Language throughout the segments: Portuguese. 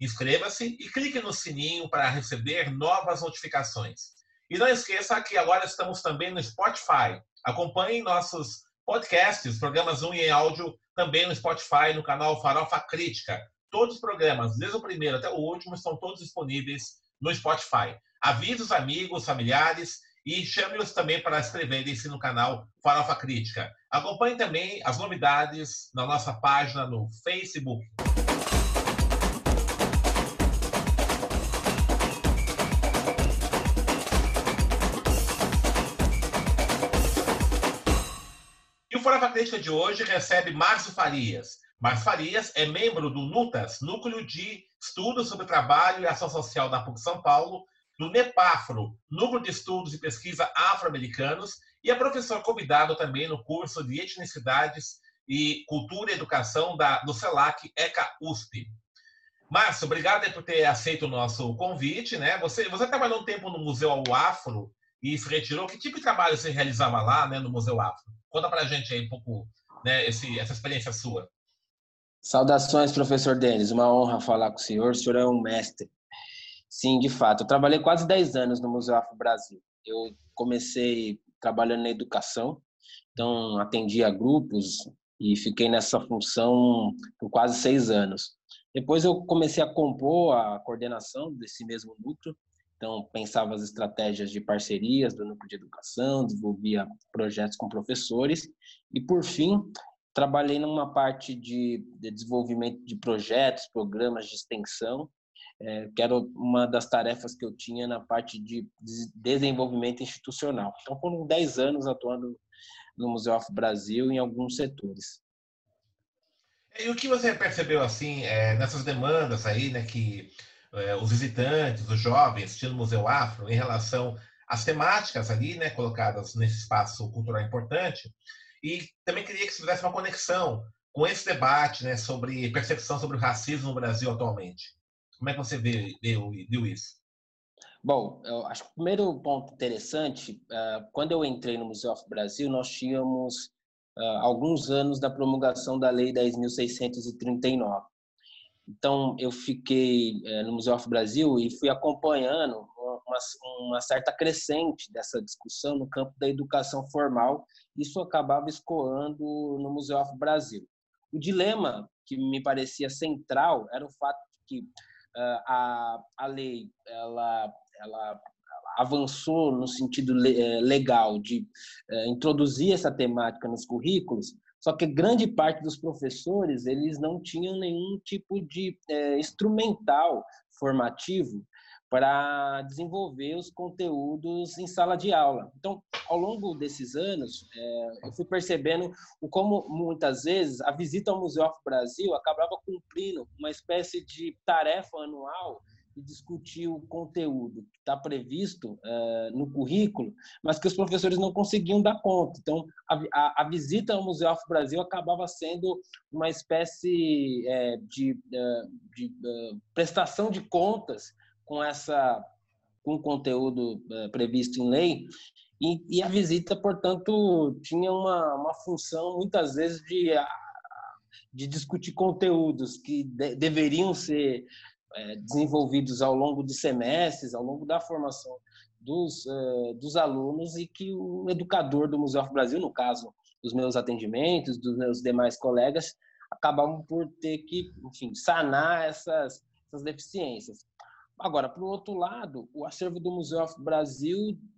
Inscreva-se e clique no sininho para receber novas notificações. E não esqueça que agora estamos também no Spotify. Acompanhe nossos podcasts, programas 1 em áudio, também no Spotify, no canal Farofa Crítica. Todos os programas, desde o primeiro até o último, estão todos disponíveis no Spotify. Avise os amigos, familiares e chame-os também para inscreverem-se no canal Farofa Crítica. Acompanhe também as novidades na nossa página no Facebook. Farofa Crítica de hoje recebe Márcio Farias. Márcio Farias é membro do NUTAS, Núcleo de Estudos sobre Trabalho e Ação Social da PUC São Paulo, do NEPAFRO, Núcleo de Estudos e Pesquisa Afro-Americanos, e é professor convidado também no curso de Etnicidades e Cultura e Educação da, do CELAC ECA USP. Márcio, obrigado por ter aceito o nosso convite. Né? Você, você trabalhou um tempo no Museu Afro e se retirou. Que tipo de trabalho você realizava lá né, no Museu Afro? Conta para a gente aí um pouco né, esse, essa experiência sua. Saudações, professor Denis. Uma honra falar com o senhor. O senhor é um mestre. Sim, de fato. Eu trabalhei quase 10 anos no Museu Afro Brasil. Eu comecei trabalhando na educação, então atendia grupos e fiquei nessa função por quase seis anos. Depois eu comecei a compor a coordenação desse mesmo núcleo então, pensava as estratégias de parcerias do núcleo de educação, desenvolvia projetos com professores e, por fim, trabalhei numa parte de, de desenvolvimento de projetos, programas de extensão, é, que era uma das tarefas que eu tinha na parte de desenvolvimento institucional. Então, foram 10 anos atuando no Museu Afro Brasil em alguns setores. E o que você percebeu assim é, nessas demandas aí, né, que é, os visitantes, os jovens assistindo o Museu Afro em relação às temáticas ali, né, colocadas nesse espaço cultural importante. E também queria que você fizesse uma conexão com esse debate, né, sobre percepção sobre o racismo no Brasil atualmente. Como é que você viu, viu isso? Bom, eu acho que o primeiro ponto interessante, uh, quando eu entrei no Museu Afro Brasil, nós tínhamos uh, alguns anos da promulgação da Lei 10.639. Então, eu fiquei é, no Museu Afro Brasil e fui acompanhando uma, uma, certa crescente dessa discussão no campo da educação formal. Isso acabava escoando no Museu Afro Brasil. O dilema que me parecia central era o fato de que uh, a, a lei ela, ela avançou no sentido legal de uh, introduzir essa temática nos currículos, só que grande parte dos professores eles não tinham nenhum tipo de é, instrumental formativo para desenvolver os conteúdos em sala de aula. Então, ao longo desses anos, é, eu fui percebendo como muitas vezes a visita ao Museu Afro Brasil acabava cumprindo uma espécie de tarefa anual e discutir o conteúdo que está previsto uh, no currículo, mas que os professores não conseguiam dar conta. Então, a, a, a visita ao Museu Afro Brasil acabava sendo uma espécie é, de, uh, de prestação de contas com essa com o conteúdo previsto em lei e, e, a visita, portanto, tinha uma, uma função muitas vezes de de discutir conteúdos que de, deveriam ser é, desenvolvidos ao longo de semestres, ao longo da formação dos, uh, dos alunos e que o educador do Museu Afro Brasil, no caso dos meus atendimentos, dos meus demais colegas, acabavam por ter que, enfim, sanar essas, essas deficiências. Agora, por outro lado, o acervo do Museu Afro Brasil é,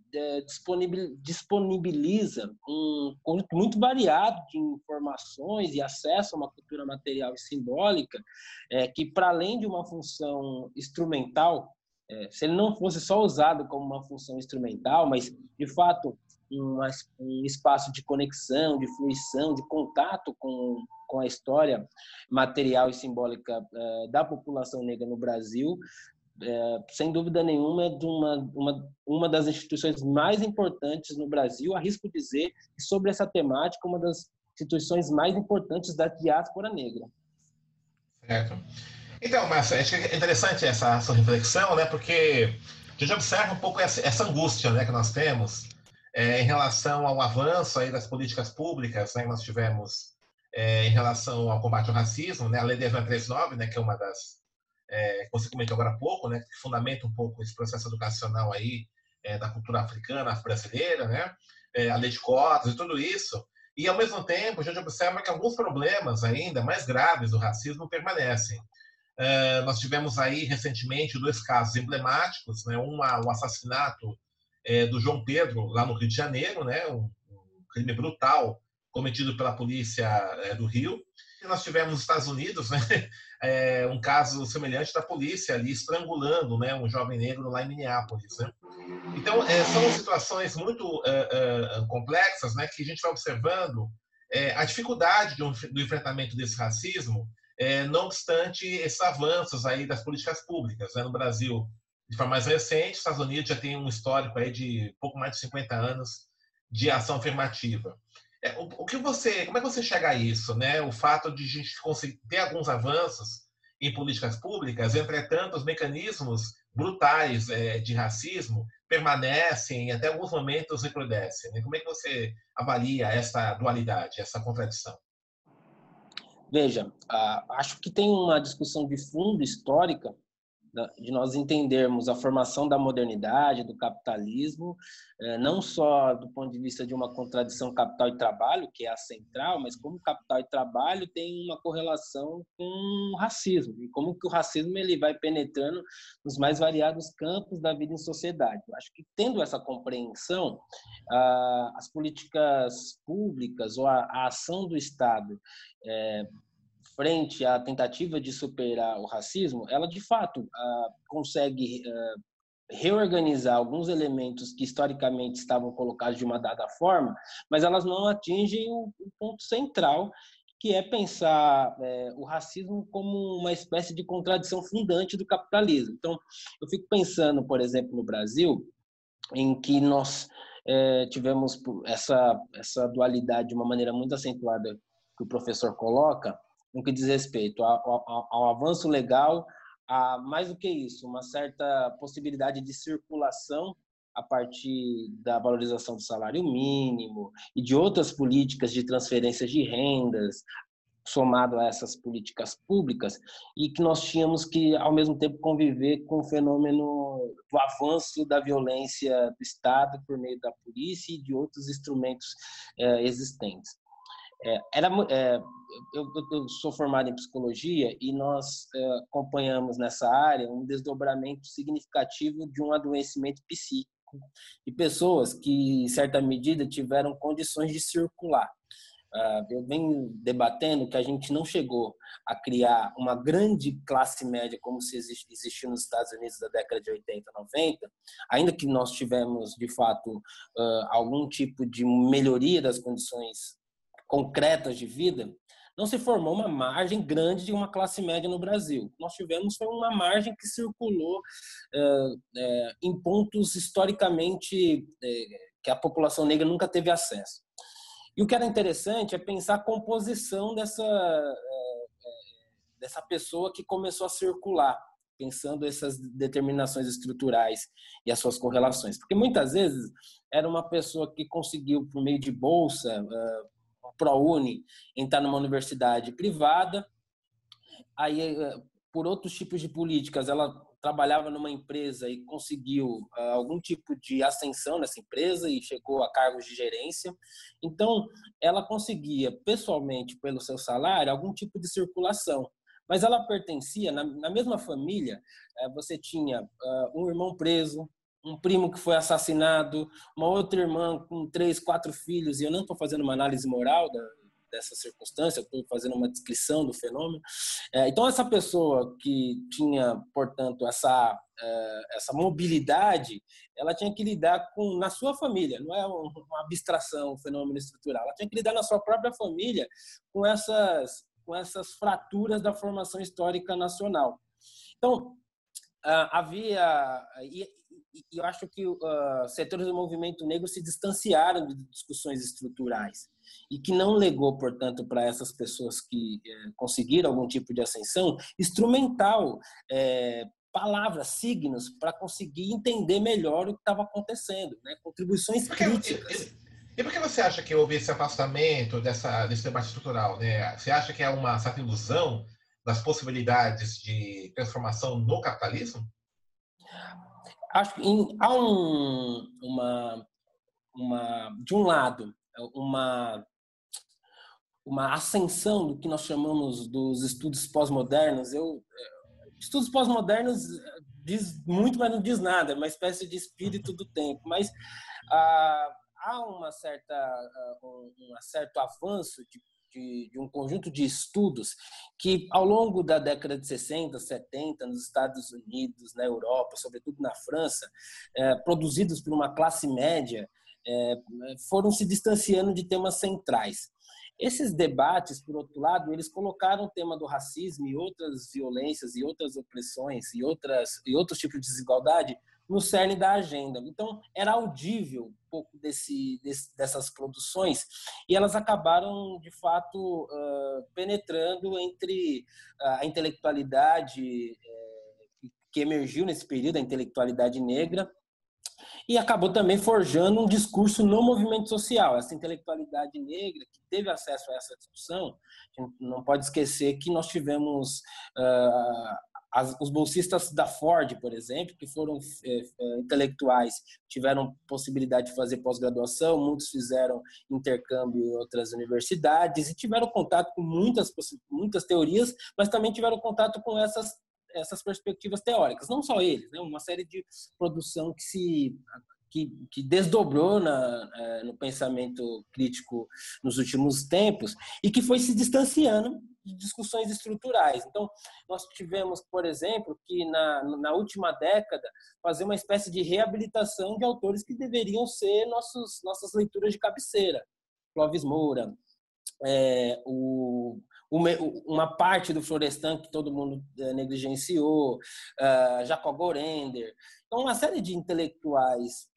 disponibiliza um conjunto muito variado de informações e acesso a uma cultura material e simbólica, é, que, para além de uma função instrumental, é, se ele não fosse só usado como uma função instrumental, mas, de fato, um, um espaço de conexão, de fruição, de contato com, com a história material e simbólica uh, da população negra no Brasil, é, sem dúvida nenhuma, de uma, uma, uma das instituições mais importantes no Brasil, arrisco dizer, sobre essa temática, uma das instituições mais importantes da diáspora negra. Certo. Então, que é interessante essa sua reflexão, né? Porque a gente observa um pouco essa, essa angústia né, que nós temos é, em relação ao avanço aí das políticas públicas né, que nós tivemos é, em relação ao combate ao racismo, né? A Lei 10.339, né, que é uma das é, que você comentou agora há pouco, né, que fundamenta um pouco esse processo educacional aí é, da cultura africana, brasileira, né, é, a lei de cotas e tudo isso. E, ao mesmo tempo, a gente observa que alguns problemas ainda mais graves do racismo permanecem. É, nós tivemos aí, recentemente, dois casos emblemáticos, né, um, o assassinato é, do João Pedro, lá no Rio de Janeiro, né, um, um crime brutal cometido pela polícia é, do Rio, nós tivemos nos Estados Unidos né, é, um caso semelhante da polícia ali estrangulando né, um jovem negro lá em Minneapolis. Né? Então, é, são situações muito é, é complexas né, que a gente vai observando é, a dificuldade do, do, enfrentamento desse racismo, é, não obstante esses avanços aí das políticas públicas. Né? No Brasil, de forma mais recente, os Estados Unidos já tem um histórico aí de pouco mais de 50 anos de ação afirmativa. É, o, o, que você, como é que você chega a isso, né? O fato de a gente conseguir ter alguns avanços em políticas públicas, entretanto, os mecanismos brutais é, de racismo permanecem e até alguns momentos recrudescem. Né? Como é que você avalia essa dualidade, essa contradição? Veja, acho que tem uma discussão de fundo histórica de nós entendermos a formação da modernidade, do capitalismo, eh, não só do ponto de vista de uma contradição capital e trabalho, que é a central, mas como capital e trabalho tem uma correlação com o racismo, e como que o racismo ele vai penetrando nos mais variados campos da vida em sociedade. Eu acho que tendo essa compreensão, as políticas públicas ou a ação do Estado eh, frente à tentativa de superar o racismo, ela de fato uh, consegue uh, reorganizar alguns elementos que historicamente estavam colocados de uma dada forma, mas elas não atingem o, o ponto central, que é pensar é, o racismo como uma espécie de contradição fundante do capitalismo. Então, eu fico pensando, por exemplo, no Brasil, em que nós é, tivemos essa, essa dualidade de uma maneira muito acentuada que o professor coloca, no que diz respeito ao, ao, ao avanço legal, a mais do que isso, uma certa possibilidade de circulação a partir da valorização do salário mínimo e de outras políticas de transferências de rendas, somado a essas políticas públicas, e que nós tínhamos que, ao mesmo tempo, conviver com o fenômeno do avanço da violência do Estado por meio da polícia e de outros instrumentos eh, existentes. É, era, é, eu, eu, sou formado em psicologia e nós é, acompanhamos nessa área um desdobramento significativo de um adoecimento psíquico de pessoas que, em certa medida, tiveram condições de circular. Uh, eu venho debatendo que a gente não chegou a criar uma grande classe média como se existiu nos Estados Unidos da década de 80, 90, ainda que nós tivemos, de fato, uh, algum tipo de melhoria das condições concretas de vida, não se formou uma margem grande de uma classe média no Brasil. Nós tivemos foi uma margem que circulou é, é, em pontos historicamente é, que a população negra nunca teve acesso. E o que era interessante é pensar a composição dessa, dessa pessoa que começou a circular, pensando essas determinações estruturais e as suas correlações. Porque muitas vezes era uma pessoa que conseguiu, por meio de bolsa, ProUni entrar numa universidade privada. Aí, eh, por outros tipos de políticas, ela trabalhava numa empresa e conseguiu uh, algum tipo de ascensão nessa empresa e chegou a cargos de gerência. Então, ela conseguia, pessoalmente, pelo seu salário, algum tipo de circulação. Mas ela pertencia, na, mesma família, uh, você tinha um irmão preso, um primo que foi assassinado, uma outra irmã com três, quatro filhos, e eu não estou fazendo uma análise moral da, dessa circunstância, estou fazendo uma descrição do fenômeno. É, então, essa pessoa que tinha, portanto, essa, é, essa mobilidade, ela tinha que lidar com, na sua família, não é uma abstração, um fenômeno estrutural, ela tinha que lidar na sua própria família com essas, com essas fraturas da formação histórica nacional. Então, havia e eu acho que uh, setores do movimento negro se distanciaram de discussões estruturais e que não legou, portanto, para essas pessoas que eh, conseguiram algum tipo de ascensão, instrumental, eh, palavras, signos, para conseguir entender melhor o que estava acontecendo, né? contribuições porque, críticas. E, e, por que você acha que houve esse afastamento dessa, desse debate estrutural? Né? Você acha que é uma certa ilusão das possibilidades de transformação no capitalismo? Acho que em, há um, uma, uma, de um lado, uma, uma ascensão do que nós chamamos dos estudos pós-modernos. Eu, estudos pós-modernos diz muito, mas não diz nada, é uma espécie de espírito do tempo. Mas ah, há uma certa, ah, um, um certo avanço de de, de, um conjunto de estudos que, ao longo da década de 60, 70, nos Estados Unidos, na Europa, sobretudo na França, é, produzidos por uma classe média, é, foram se distanciando de temas centrais. Esses debates, por outro lado, eles colocaram o tema do racismo e outras violências e outras opressões e, outras, e outros tipos de desigualdade no cerne da agenda. Então, era audível um pouco desse, desse dessas produções e elas acabaram, de fato, uh, penetrando entre a intelectualidade uh, que emergiu nesse período, a intelectualidade negra, e acabou também forjando um discurso no movimento social. Essa intelectualidade negra que teve acesso a essa discussão, não pode esquecer que nós tivemos uh, as, os bolsistas da Ford, por exemplo, que foram é, é, intelectuais, tiveram possibilidade de fazer pós-graduação, muitos fizeram intercâmbio em outras universidades e tiveram contato com muitas, muitas teorias, mas também tiveram contato com essas, essas perspectivas teóricas. Não só eles, né? uma série de produção que se que, que desdobrou na, é, no pensamento crítico nos últimos tempos e que foi se distanciando de discussões estruturais. Então, nós tivemos, por exemplo, que na, na última década, fazer uma espécie de reabilitação de autores que deveriam ser nossos, nossas leituras de cabeceira. Clóvis Moura, é, o, uma parte do Florestan que todo mundo é, negligenciou, uh, Jacob Gorender. Então, uma série de intelectuais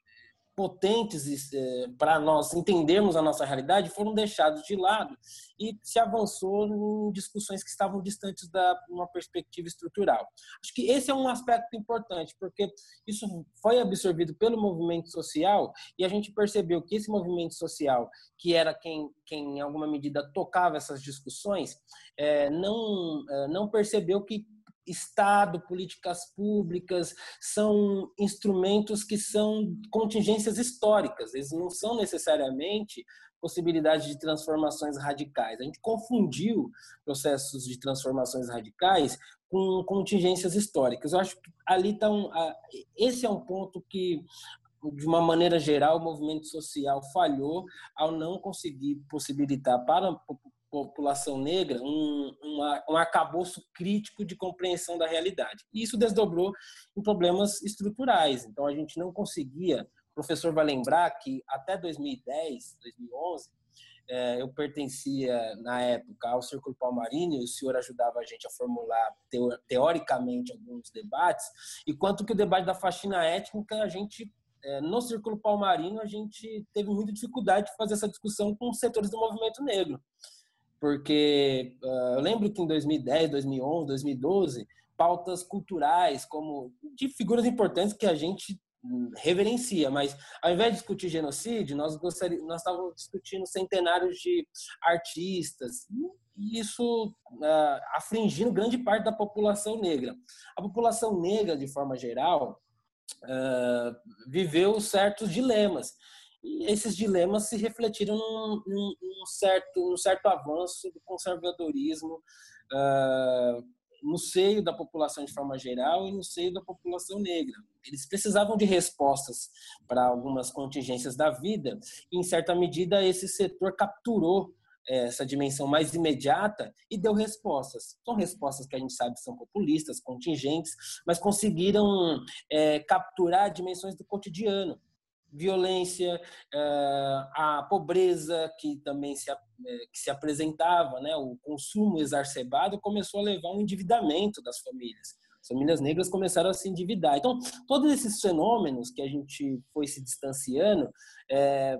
potentes é, para nós entendermos a nossa realidade foram deixados de lado e se avançou em discussões que estavam distantes da uma perspectiva estrutural. Acho que esse é um aspecto importante, porque isso foi absorvido pelo movimento social e a gente percebeu que esse movimento social, que era quem, quem em alguma medida tocava essas discussões, é, não, é, não percebeu que Estado, políticas públicas, são instrumentos que são contingências históricas, eles não são necessariamente possibilidade de transformações radicais. A gente confundiu processos de transformações radicais com contingências históricas. Eu acho que ali está um, esse é um ponto que de uma maneira geral, o movimento social falhou ao não conseguir possibilitar para população negra um, uma, um arcabouço crítico de compreensão da realidade. E isso desdobrou em problemas estruturais. Então, a gente não conseguia. O professor vai lembrar que até 2010, 2011, é, eu pertencia, na época, ao Círculo Palmarino e o senhor ajudava a gente a formular teoricamente alguns debates, e quanto que o debate da faxina étnica, a gente é, no Círculo Palmarino, a gente teve muita dificuldade de fazer essa discussão com os setores do movimento negro porque uh, eu lembro que em 2010, 2011, 2012, pautas culturais, como de figuras importantes que a gente hum, reverencia, mas ao invés de discutir genocídio, nós gostaríamos, nós estávamos discutindo centenários de artistas, e isso uh, afligindo grande parte da população negra. A população negra, de forma geral, uh, viveu certos dilemas. E esses dilemas se refletiram num, num, num certo, num certo avanço do conservadorismo uh, no seio da população de forma geral e no seio da população negra. Eles precisavam de respostas para algumas contingências da vida e, em certa medida, esse setor capturou é, essa dimensão mais imediata e deu respostas. São respostas que a gente sabe são populistas, contingentes, mas conseguiram é, capturar dimensões do cotidiano. Violência, é, a pobreza que também se, é, que se apresentava, né? o consumo exacerbado começou a levar um endividamento das famílias. As famílias negras começaram a se endividar. Então, todos esses fenômenos que a gente foi se distanciando, é,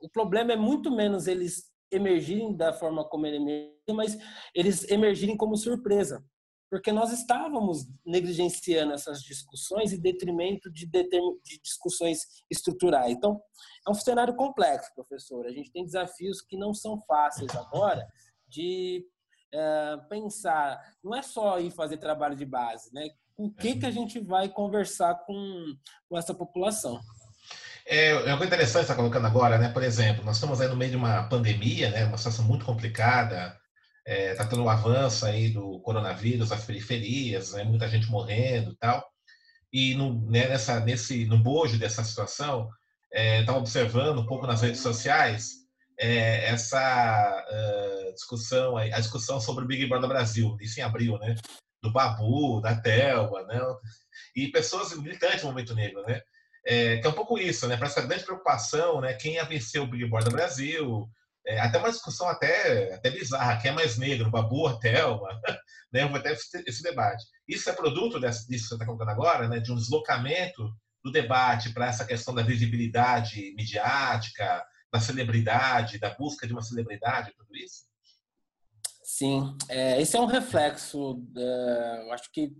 o problema é muito menos eles emergirem da forma como ele emergiu, mas eles emergirem como surpresa. Porque nós estávamos negligenciando essas discussões em detrimento de, de discussões estruturais. Então, é um cenário complexo, professor. A gente tem desafios que não são fáceis agora de é, pensar. Não é só ir fazer trabalho de base, né? O que, que a gente vai conversar com, com essa população? É, é coisa interessante estar colocando agora, né? Por exemplo, nós estamos aí no meio de uma pandemia, né? Uma situação muito complicada. É, tá tendo um avanço aí do coronavírus às periferias, né? muita gente morrendo e tal. E no, né, nessa, nesse, no bojo dessa situação, está é, observando um pouco nas redes sociais é, essa uh, discussão, a discussão sobre o Big Brother Brasil, isso em abril, né? Do Babu, da Telma, né? E pessoas militantes do movimento negro, né? É, que é um pouco isso, né? Para essa grande preocupação, né? Quem ia vencer o Big Brother Brasil, é, até uma discussão até, até bizarra, quem é mais negro, Babu ou Thelma, né? Vou até esse, esse debate. Isso é produto desse, disso que você está colocando agora, né? De um deslocamento do debate para essa questão da visibilidade midiática, da celebridade, da busca de uma celebridade, tudo isso? Sim, é, esse é um reflexo, é, eu acho que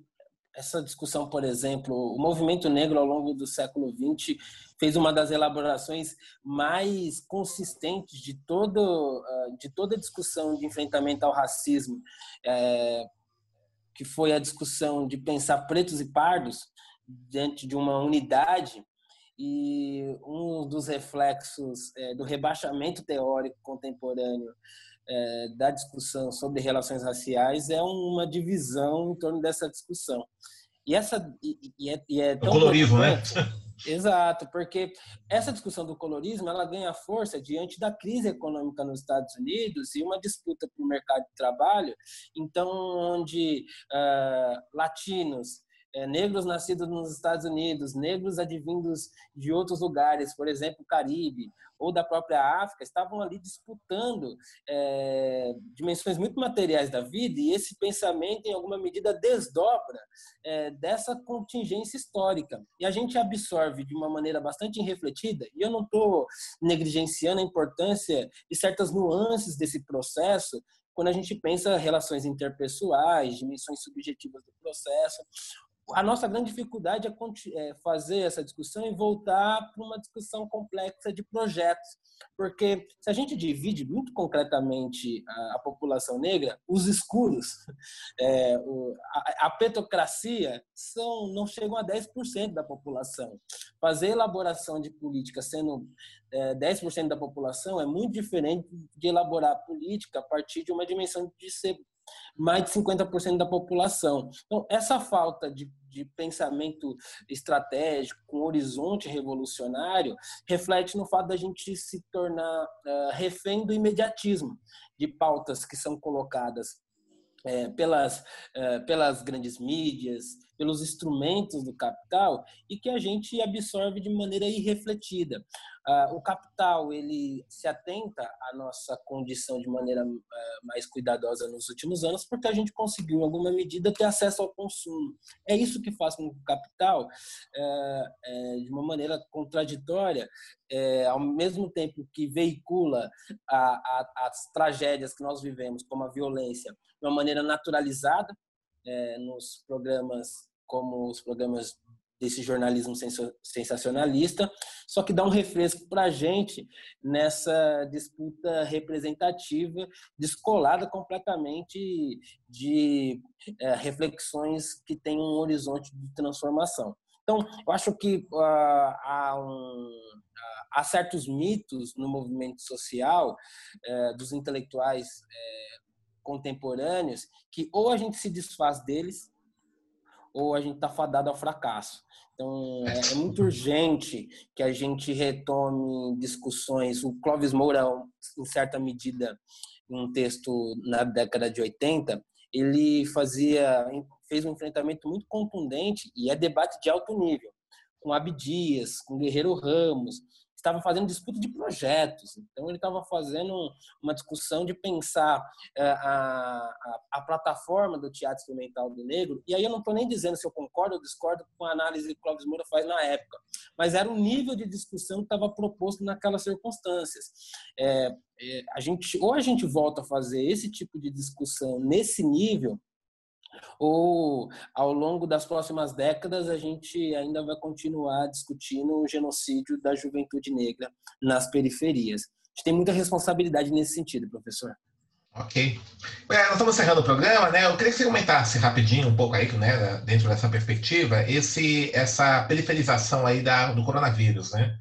essa discussão, por exemplo, o movimento negro ao longo do século XX fez uma das elaborações mais consistentes de todo ah, de toda a discussão de enfrentamento ao racismo, é, que foi a discussão de pensar pretos e pardos diante de uma unidade. E um dos reflexos é, do rebaixamento teórico contemporâneo é, da discussão sobre relações raciais é uma divisão em torno dessa discussão. E essa e, e é, e é tão o colorismo, né? Exato, porque essa discussão do colorismo ela ganha força diante da crise econômica nos Estados Unidos e uma disputa por mercado de trabalho, então onde uh, latinos é, negros nascidos nos Estados Unidos, negros advindos de outros lugares, por exemplo, Caribe ou da própria África, estavam ali disputando é, dimensões muito materiais da vida e esse pensamento, em alguma medida, desdobra é, dessa contingência histórica. E a gente absorve de uma maneira bastante irrefletida, e eu não estou negligenciando a importância de certas nuances desse processo, quando a gente pensa relações interpessoais, dimensões subjetivas do processo, a nossa grande dificuldade é, é fazer essa discussão e voltar para uma discussão complexa de projetos. Porque se a gente divide muito concretamente a, população negra, os escuros, é, a, petocracia, são, não chegam a 10% da população. Fazer elaboração de política sendo é, 10% da população é muito diferente de elaborar política a partir de uma dimensão de ser mais de 50% da população. Então, essa falta de, de pensamento estratégico, com horizonte revolucionário, reflete no fato da gente se tornar uh, refém do imediatismo de pautas que são colocadas é, pelas, é, pelas grandes mídias, pelos instrumentos do capital e que a gente absorve de maneira irrefletida. Ah, o capital ele se atenta à nossa condição de maneira ah, mais cuidadosa nos últimos anos porque a gente conseguiu em alguma medida ter acesso ao consumo. É isso que faz com que o capital, é, é, de uma maneira contraditória, é, ao mesmo tempo que veicula as tragédias que nós vivemos, como a violência, de uma maneira naturalizada, é, nos programas como os programas desse jornalismo sensacionalista, só que dá um refresco para a gente nessa disputa representativa, descolada completamente de é, reflexões que têm um horizonte de transformação. Então, eu acho que uh, há, um, há, certos mitos no movimento social uh, dos intelectuais uh, contemporâneos que ou a gente se desfaz deles ou a gente está fadado ao fracasso. Então, é, é, muito urgente que a gente retome discussões. O Clóvis Moura, em certa medida, em um texto na década de 80, ele fazia, fez um enfrentamento muito contundente e é debate de alto nível, com Abdias, com Guerreiro Ramos, estava fazendo disputa de projetos. Então, ele estava fazendo uma discussão de pensar é, a, a, a, plataforma do teatro experimental do negro. E aí eu não estou nem dizendo se eu concordo ou discordo com a análise que Clóvis Moura faz na época, mas era o nível de discussão que estava proposto naquelas circunstâncias. É, a gente, ou a gente volta a fazer esse tipo de discussão nesse nível, ou ao longo das próximas décadas a gente ainda vai continuar discutindo o genocídio da juventude negra nas periferias. A gente tem muita responsabilidade nesse sentido, professor. Ok. É, nós estamos encerrando o programa, né? Eu queria que você comentasse rapidinho um pouco aí, né, dentro dessa perspectiva, esse, essa periferização aí da, do coronavírus, né?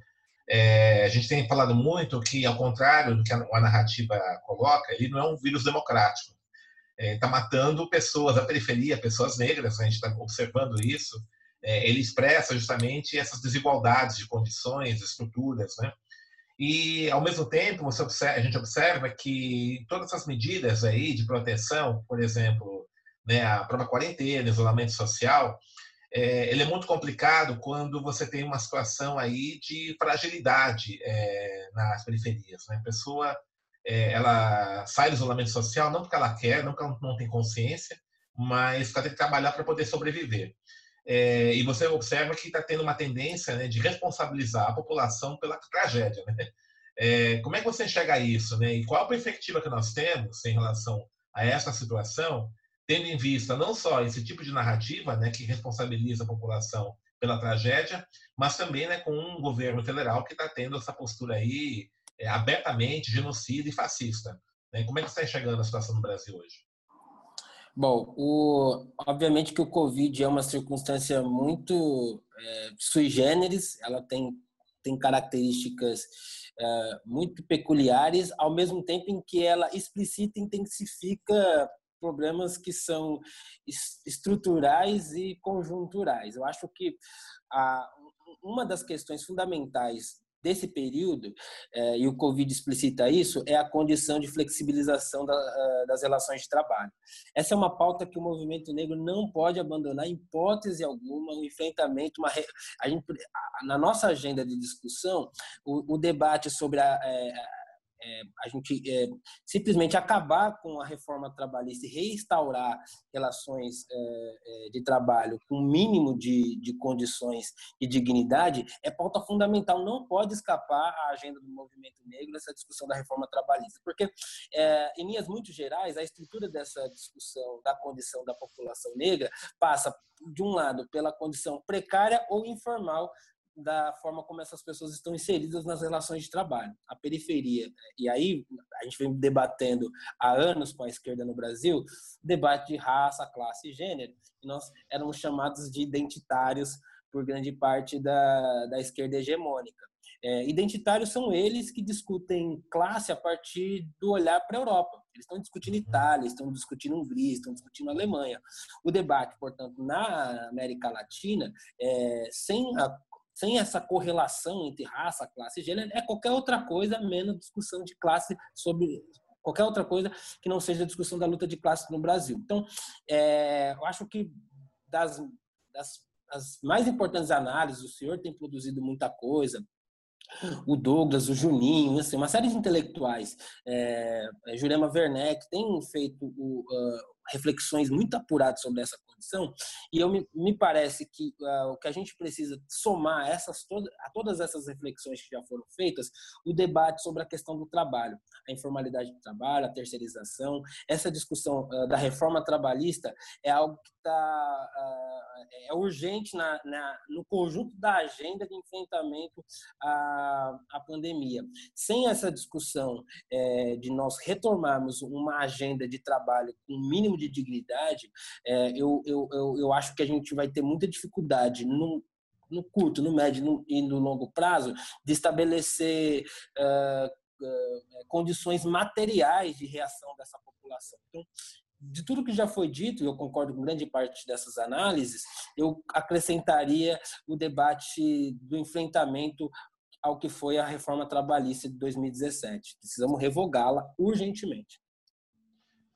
É, a gente tem falado muito que, ao contrário do que a, a narrativa coloca, ele não é um vírus democrático está é, matando pessoas da periferia, pessoas negras, né? a gente está observando isso. É, ele expressa justamente essas desigualdades de condições, estruturas, né? E, ao mesmo tempo, observa, a gente observa que todas essas medidas aí de proteção, por exemplo, né, a própria quarentena, isolamento social, é, ele é muito complicado quando você tem uma situação aí de fragilidade é, nas periferias. Né? A pessoa é, ela sai do isolamento social não porque ela quer, não porque ela não tem consciência, mas ela tem que trabalhar para poder sobreviver. É, e você observa que está tendo uma tendência né, de responsabilizar a população pela tragédia. Né? É, como é que você enxerga isso? Né? E qual a perspectiva que nós temos em relação a essa situação, tendo em vista não só esse tipo de narrativa né, que responsabiliza a população pela tragédia, mas também né, com um governo federal que está tendo essa postura aí é, abertamente genocida e fascista. Né? Como é que está enxergando a situação no Brasil hoje? Bom, o, obviamente que o Covid é uma circunstância muito é, sui generis, ela tem, tem características é, muito peculiares, ao mesmo tempo em que ela explicita e intensifica problemas que são estruturais e conjunturais. Eu acho que a, uma das questões fundamentais desse período, é, e o Covid explicita isso, é a condição de flexibilização da, eh, das relações de trabalho. Essa é uma pauta que o movimento negro não pode abandonar em hipótese alguma, o um enfrentamento, uma, a gente, na nossa agenda de discussão, o, o debate sobre a, é, é, a gente é, simplesmente acabar com a reforma trabalhista e reinstaurar relações é, é de trabalho com mínimo de, de condições e dignidade é pauta fundamental. Não pode escapar a agenda do movimento negro essa discussão da reforma trabalhista, porque, é, em linhas muito gerais, a estrutura dessa discussão da condição da população negra passa, de um lado, pela condição precária ou informal da forma como essas pessoas estão inseridas nas relações de trabalho, a periferia. E aí a gente vem debatendo há anos com a esquerda no Brasil, debate de raça, classe e gênero, e nós éramos chamados de identitários por grande parte da, da esquerda hegemônica. É, identitários são eles que discutem classe a partir do olhar para a Europa. Eles estão discutindo Itália, estão discutindo Hungria, estão discutindo Alemanha. O debate, portanto, na América Latina, é, sem a sem essa correlação entre raça, classe e gênero, é qualquer outra coisa menos discussão de classe sobre qualquer outra coisa que não seja a discussão da luta de classe no Brasil. Então, é, eu acho que das, das as mais importantes análises, o senhor tem produzido muita coisa, o Douglas, o Juninho, assim, uma série de intelectuais, é, Jurema Werneck, tem feito o, uh, reflexões muito apuradas sobre essa condição, e eu me, me parece que uh, o que a gente precisa somar essas todas, a todas essas reflexões que já foram feitas, o debate sobre a questão do trabalho, a informalidade do trabalho, a terceirização, essa discussão uh, da reforma trabalhista é algo que está uh, é urgente na, na, no conjunto da agenda de enfrentamento à, à pandemia. Sem essa discussão é, de nós retomarmos uma agenda de trabalho com mínimo de dignidade, é, eu, eu, eu, eu acho que a gente vai ter muita dificuldade no, no curto, no médio e no longo prazo de estabelecer uh, uh, condições materiais de reação dessa população. Então, de tudo que já foi dito, eu concordo com grande parte dessas análises, eu acrescentaria o debate do enfrentamento ao que foi a reforma trabalhista de 2017. Precisamos revogá-la urgentemente.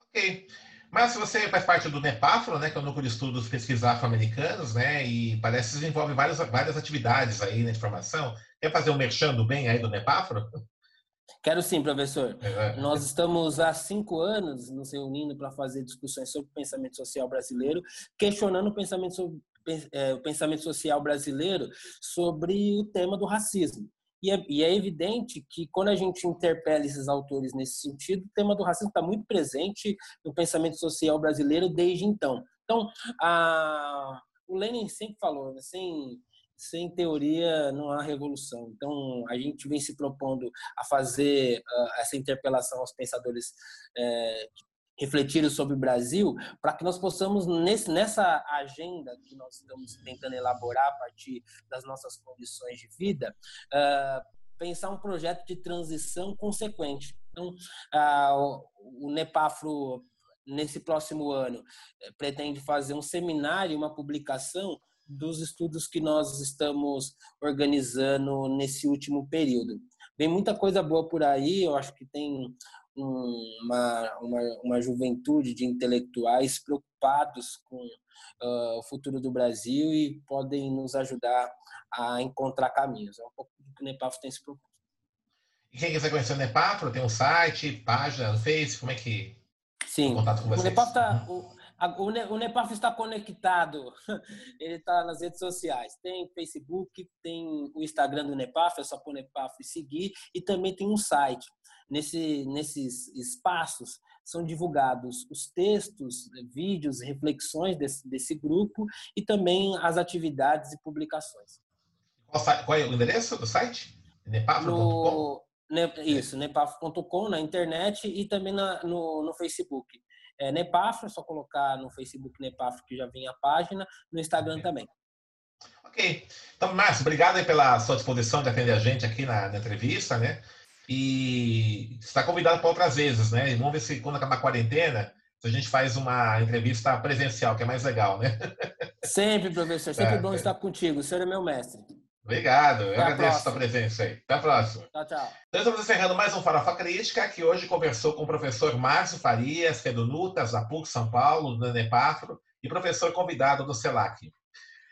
Ok. Mas se você faz parte do NEPAFRO, né, que é o Núcleo de Estudos Pesquisas Afro-Americanos, né, e parece que desenvolve várias, várias atividades aí na informação. Quer fazer um merchando bem aí do NEPAFRO? Quero sim, professor. É. Nós estamos há cinco anos nos reunindo para fazer discussões sobre o pensamento social brasileiro, questionando o pensamento, sobre, é, o pensamento social brasileiro sobre o tema do racismo. E é, e é, evidente que quando a gente interpela esses autores nesse sentido, o tema do racismo está muito presente no pensamento social brasileiro desde então. Então, a, o Lenin sempre falou, né, sem teoria não há revolução. Então, a gente vem se propondo a fazer uh, essa interpelação aos pensadores é, que refletiram sobre o Brasil, para que nós possamos, nesse, nessa agenda que nós estamos tentando elaborar a partir das nossas condições de vida, uh, pensar um projeto de transição consequente. Então, uh, o Nepafro, nesse próximo ano, pretende fazer um seminário, uma publicação dos estudos que nós estamos organizando nesse último período. Vem muita coisa boa por aí, eu acho que tem uma, uma, uma juventude de intelectuais preocupados com uh, o futuro do Brasil e podem nos ajudar a encontrar caminhos. É um pouco do que o Nepafro tem se proposto. E quem quiser conhecer o Nepafro, tem um site, página no Face, como é que... Sim, contato com vocês? o Nepafro está o Nepaf está conectado, ele está nas redes sociais. Tem Facebook, tem o Instagram do Nepaf, é só pôr Nepaf e seguir, e também tem um site. Nesse, nesses espaços são divulgados os textos, vídeos, reflexões desse, desse grupo e também as atividades e publicações. Qual, é o endereço do site? Nepaf.com? Isso, nepaf.com na internet e também na, no, no Facebook é Nepafro, é só colocar no Facebook Nepafro que já vem a página, no Instagram okay. também. Ok. Então, Márcio, obrigado pela sua disposição de atender a gente aqui na, na entrevista, né? E está convidado para outras vezes, né? E vamos ver se quando acabar a quarentena, a gente faz uma entrevista presencial, que é mais legal, né? Sempre, professor. Sempre é, bom é. estar contigo. O senhor é meu mestre. Obrigado, eu Até agradeço a sua presença aí. Até a próxima. Tchau, tchau. Então, estamos encerrando mais um Farofa Crítica, que hoje conversou com o professor Márcio Farias, que é da PUC São Paulo, do Nepafro, e professor convidado do CELAC.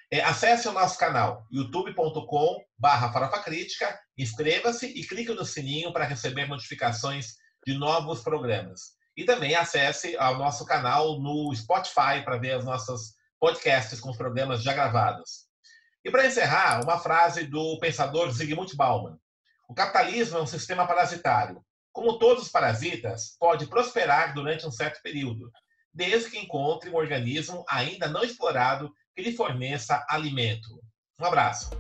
É, acesse o nosso canal, youtube.com barra Crítica, inscreva-se e clique no sininho para receber notificações de novos programas. E também acesse ao nosso canal no Spotify para ver os nossos podcasts com os programas já gravados. E para encerrar, uma frase do pensador Zygmunt Bauman. O capitalismo é um sistema parasitário. Como todos os parasitas, pode prosperar durante um certo período, desde que encontre um organismo ainda não explorado que lhe forneça alimento. Um abraço.